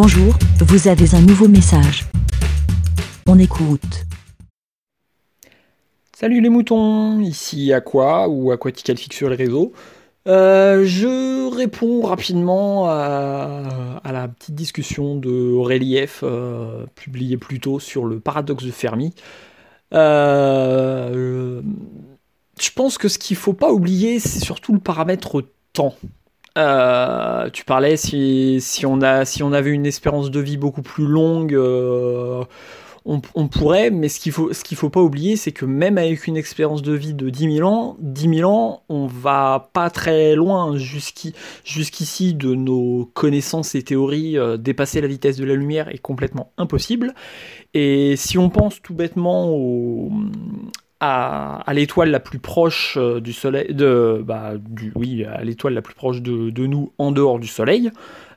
Bonjour, vous avez un nouveau message. On écoute. Salut les moutons, ici Aqua ou Aquaticalfic sur les réseaux. Euh, je réponds rapidement à, la petite discussion de Aurélie F, euh, publiée plus tôt sur le paradoxe de Fermi. Euh, je pense que ce qu'il faut pas oublier, c'est surtout le paramètre temps. Euh, tu parlais si, on a, si on avait une espérance de vie beaucoup plus longue, euh, on, pourrait, mais ce qu'il faut, ce qu'il faut pas oublier, c'est que même avec une expérience de vie de 10 000 ans, 10 000 ans, on va pas très loin jusqu'ici de nos connaissances et théories. Euh, dépasser la vitesse de la lumière est complètement impossible. Et si on pense tout bêtement au, à, l'étoile la plus proche euh, du Soleil, de, bah, du, oui, à l'étoile la plus proche de, nous en dehors du Soleil,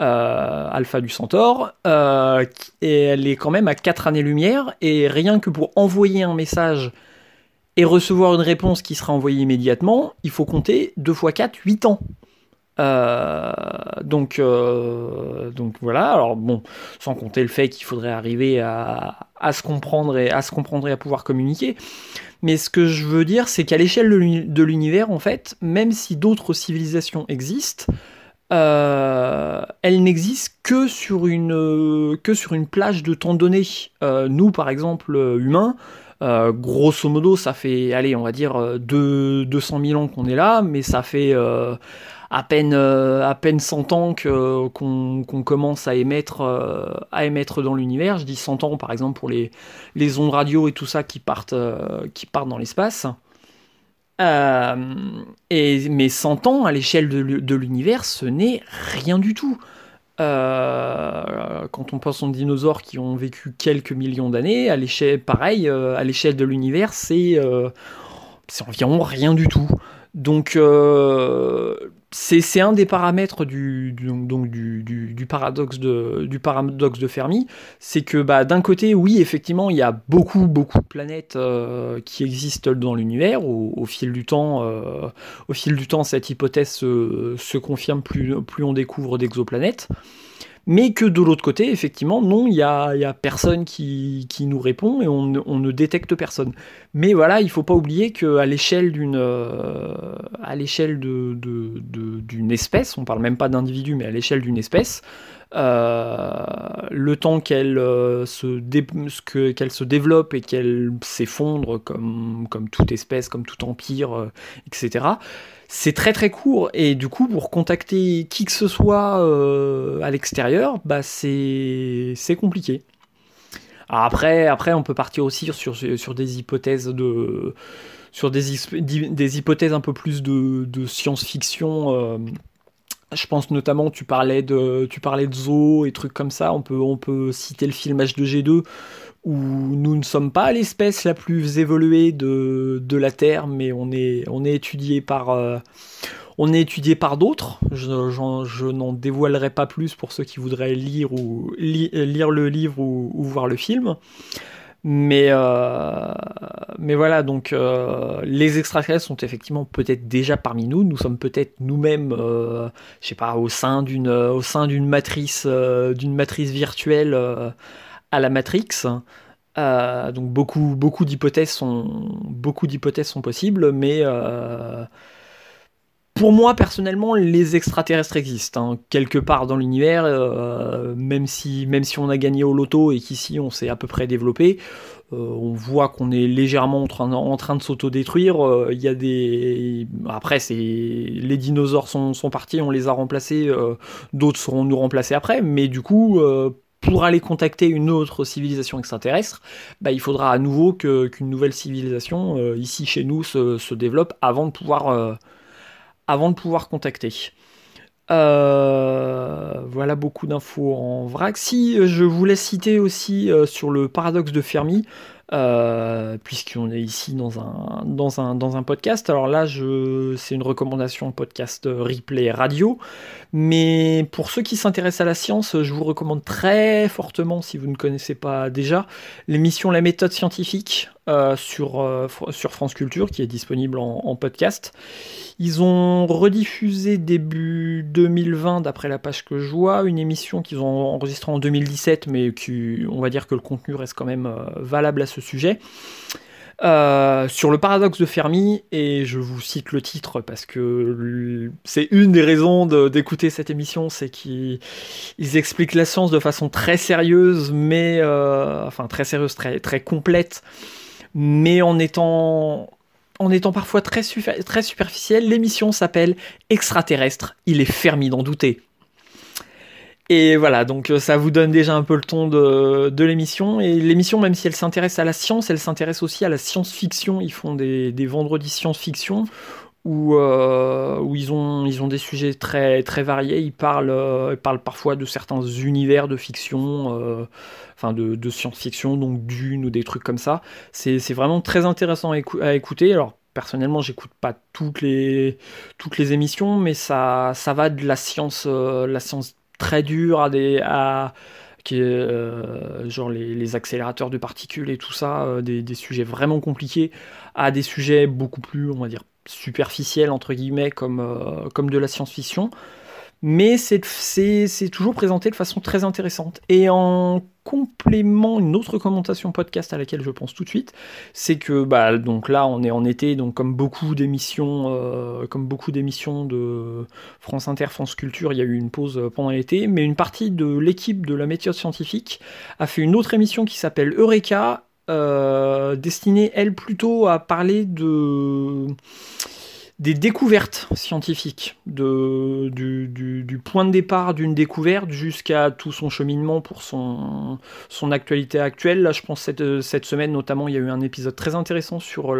euh, Alpha du Centaure, euh, et elle est quand même à 4 années-lumière, et rien que pour envoyer un message et recevoir une réponse qui sera envoyée immédiatement, il faut compter 2 x 4, 8 ans. Donc, donc voilà. Alors bon, sans compter le fait qu'il faudrait arriver à, se comprendre et à se comprendre à pouvoir communiquer. Mais ce que je veux dire, c'est qu'à l'échelle de l'univers, en fait, même si d'autres civilisations existent, euh, elles n'existent que sur une que sur une plage de temps donné. Euh, nous, par exemple, humains, euh, grosso modo, ça fait, allez, on va dire 200 000 ans qu'on est là, mais ça fait à peine, euh, à peine 100 ans qu'on commence à émettre, euh, à émettre dans l'univers. Je dis 100 ans par exemple pour les, les ondes radio et tout ça qui partent, euh, qui partent dans l'espace. et, mais 100 ans à l'échelle de, l'univers, ce n'est rien du tout. Quand on pense aux dinosaures qui ont vécu quelques millions d'années, à l'échelle, pareil, à l'échelle de l'univers, c'est environ rien du tout. Donc, c'est un des paramètres du, donc, du, paradoxe de, du paradoxe de Fermi, c'est que bah, d'un côté, oui, effectivement, il y a beaucoup, beaucoup de planètes euh, qui existent dans l'univers. Au, fil du temps, euh, au fil du temps, cette hypothèse se, confirme plus, plus on découvre d'exoplanètes mais que de l'autre côté, effectivement, non, il n'y a, y a, personne qui, nous répond et on, ne détecte personne. Mais voilà, il ne faut pas oublier qu'à l'échelle d'une euh, d'une espèce, on parle même pas d'individu, mais à l'échelle d'une espèce, euh, le temps qu'elle euh, se, qu'elle se développe et qu'elle s'effondre comme toute espèce, comme tout empire, etc c'est très très court et du coup pour contacter qui que ce soit euh, à l'extérieur, bah c'est compliqué. Après, après, on peut partir aussi sur, des hypothèses de sur des, des hypothèses un peu plus de, de science-fiction. Euh, je pense notamment, tu parlais de, tu parlais de zoo et trucs comme ça. On peut, on peut citer le film H2G2 où nous ne sommes pas l'espèce la plus évoluée de, de, la Terre, mais on est, on est étudié par, euh, on est étudié par d'autres. Je, je n'en dévoilerai pas plus pour ceux qui voudraient lire, ou, lire le livre ou, voir le film. Mais, euh, mais voilà, donc euh, les extraterrestres sont effectivement peut-être déjà parmi nous. Nous sommes peut-être nous-mêmes, je sais pas, au sein d'une, au sein d'une matrice, d'une matrice virtuelle à la Matrix. Euh, donc beaucoup, beaucoup d'hypothèses sont, beaucoup d'hypothèses sont possibles, mais euh, pour moi personnellement, les extraterrestres existent hein. quelque part dans l'univers, euh, même si, même si on a gagné au loto et qu'ici on s'est à peu près développé. on voit qu'on est légèrement en train, de s'autodétruire. Il y a des. Après, c'est les dinosaures sont, partis, on les a remplacés. D'autres seront nous remplacés après. Mais du coup, pour aller contacter une autre civilisation extraterrestre, bah, il faudra à nouveau qu'une nouvelle civilisation, euh, ici chez nous, se, développe avant de pouvoir, euh, avant de pouvoir contacter. Euh, voilà beaucoup d'infos en vrac. Si je voulais citer aussi sur le paradoxe de Fermi, euh, puisqu'on est ici dans un, dans un, dans un podcast. Alors là, c'est une recommandation podcast replay radio, mais pour ceux qui s'intéressent à la science, je vous recommande très fortement, si vous ne connaissez pas déjà, l'émission La méthode scientifique. Sur, sur France Culture, qui est disponible en, podcast. Ils ont rediffusé début 2020, d'après la page que je vois, une émission qu'ils ont enregistrée en 2017, mais qui, on va dire que le contenu reste quand même valable à ce sujet. Euh, sur le paradoxe de Fermi, et je vous cite le titre parce que c'est une des raisons d'écouter cette émission, c'est qu'ils expliquent la science de façon très sérieuse, mais euh, enfin très sérieuse, très, très complète, mais en étant parfois très, très superficielle. L'émission s'appelle Extraterrestre. Il est Fermi d'en douter. Et voilà, donc euh, ça vous donne déjà un peu le ton de, l'émission. Et l'émission, même si elle s'intéresse à la science, elle s'intéresse aussi à la science-fiction. Ils font des, vendredis science-fiction où, euh, où ils, ont, ils ont des sujets très, très variés. Ils parlent, euh, parlent parfois de certains univers de fiction, enfin de, science-fiction, donc Dune ou des trucs comme ça. C'est vraiment très intéressant à, écouter. Alors, personnellement, j'écoute pas toutes les, toutes les émissions, mais ça, ça va de la science, la science très dur à des à euh, genre les, accélérateurs de particules et tout ça, euh, des, sujets vraiment compliqués, à des sujets beaucoup plus, on va dire, superficiels, entre guillemets, comme, euh, comme de la science-fiction mais c'est toujours présenté de façon très intéressante. Et en complément, une autre commentation podcast à laquelle je pense tout de suite, c'est que bah, donc là on est en été, donc comme beaucoup d'émissions, euh, comme beaucoup d'émissions de France Inter, France Culture, il y a eu une pause pendant l'été, mais une partie de l'équipe de la méthode scientifique a fait une autre émission qui s'appelle Eureka, euh, destinée elle plutôt à parler de des découvertes scientifiques, du, point de départ d'une découverte jusqu'à tout son cheminement pour son, actualité actuelle. Là, je pense cette, cette semaine notamment, il y a eu un épisode très intéressant sur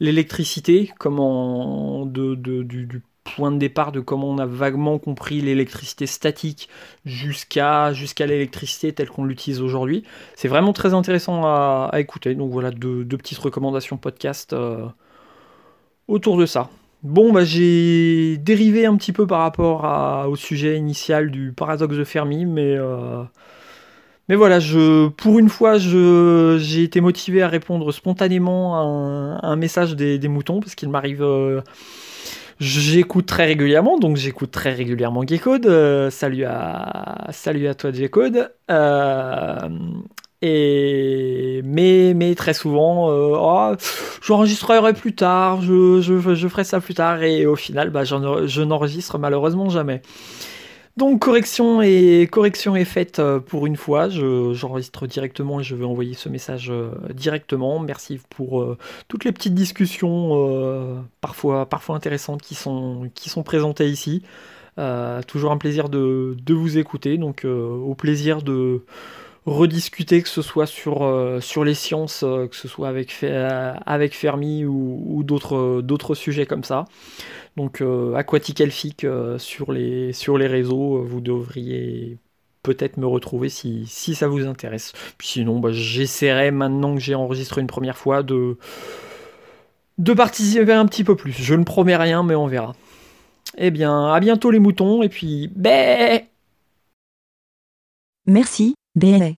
l'électricité, comment du, point de départ de comment on a vaguement compris l'électricité statique jusqu'à jusqu'à l'électricité telle qu'on l'utilise aujourd'hui. C'est vraiment très intéressant à, écouter. Donc voilà, deux, petites recommandations podcast. Euh, autour de ça. Bon, bah, j'ai dérivé un petit peu par rapport au sujet initial du paradoxe de Fermi, mais, euh, voilà, pour une fois, j'ai été motivé à répondre spontanément à un, message des, moutons, parce qu'il m'arrive. Euh, j'écoute très régulièrement, donc j'écoute très régulièrement Gecode. Euh, salut, à, toi, Gecode. Et mais, très souvent, euh, oh, j'enregistrerai plus tard, je, ferai ça plus tard, et au final, bah, je n'enregistre malheureusement jamais. Donc correction est, correction est faite euh, pour une fois, j'enregistre directement et je vais envoyer ce message euh, directement. Merci pour toutes les petites discussions, parfois, intéressantes, qui sont, présentées ici. toujours un plaisir de vous écouter, donc au plaisir de rediscuter, que ce soit sur, euh, sur les sciences, euh, que ce soit avec, euh, avec Fermi ou, d'autres, sujets comme ça. Donc Aquatique Elfique sur, les, sur les réseaux, vous devriez peut-être me retrouver si, si ça vous intéresse. Sinon, bah, j'essaierai maintenant que j'ai enregistré une première fois de, de participer un petit peu plus. Je ne promets rien, mais on verra. Eh bien, à bientôt les moutons, et puis, bé Merci, bé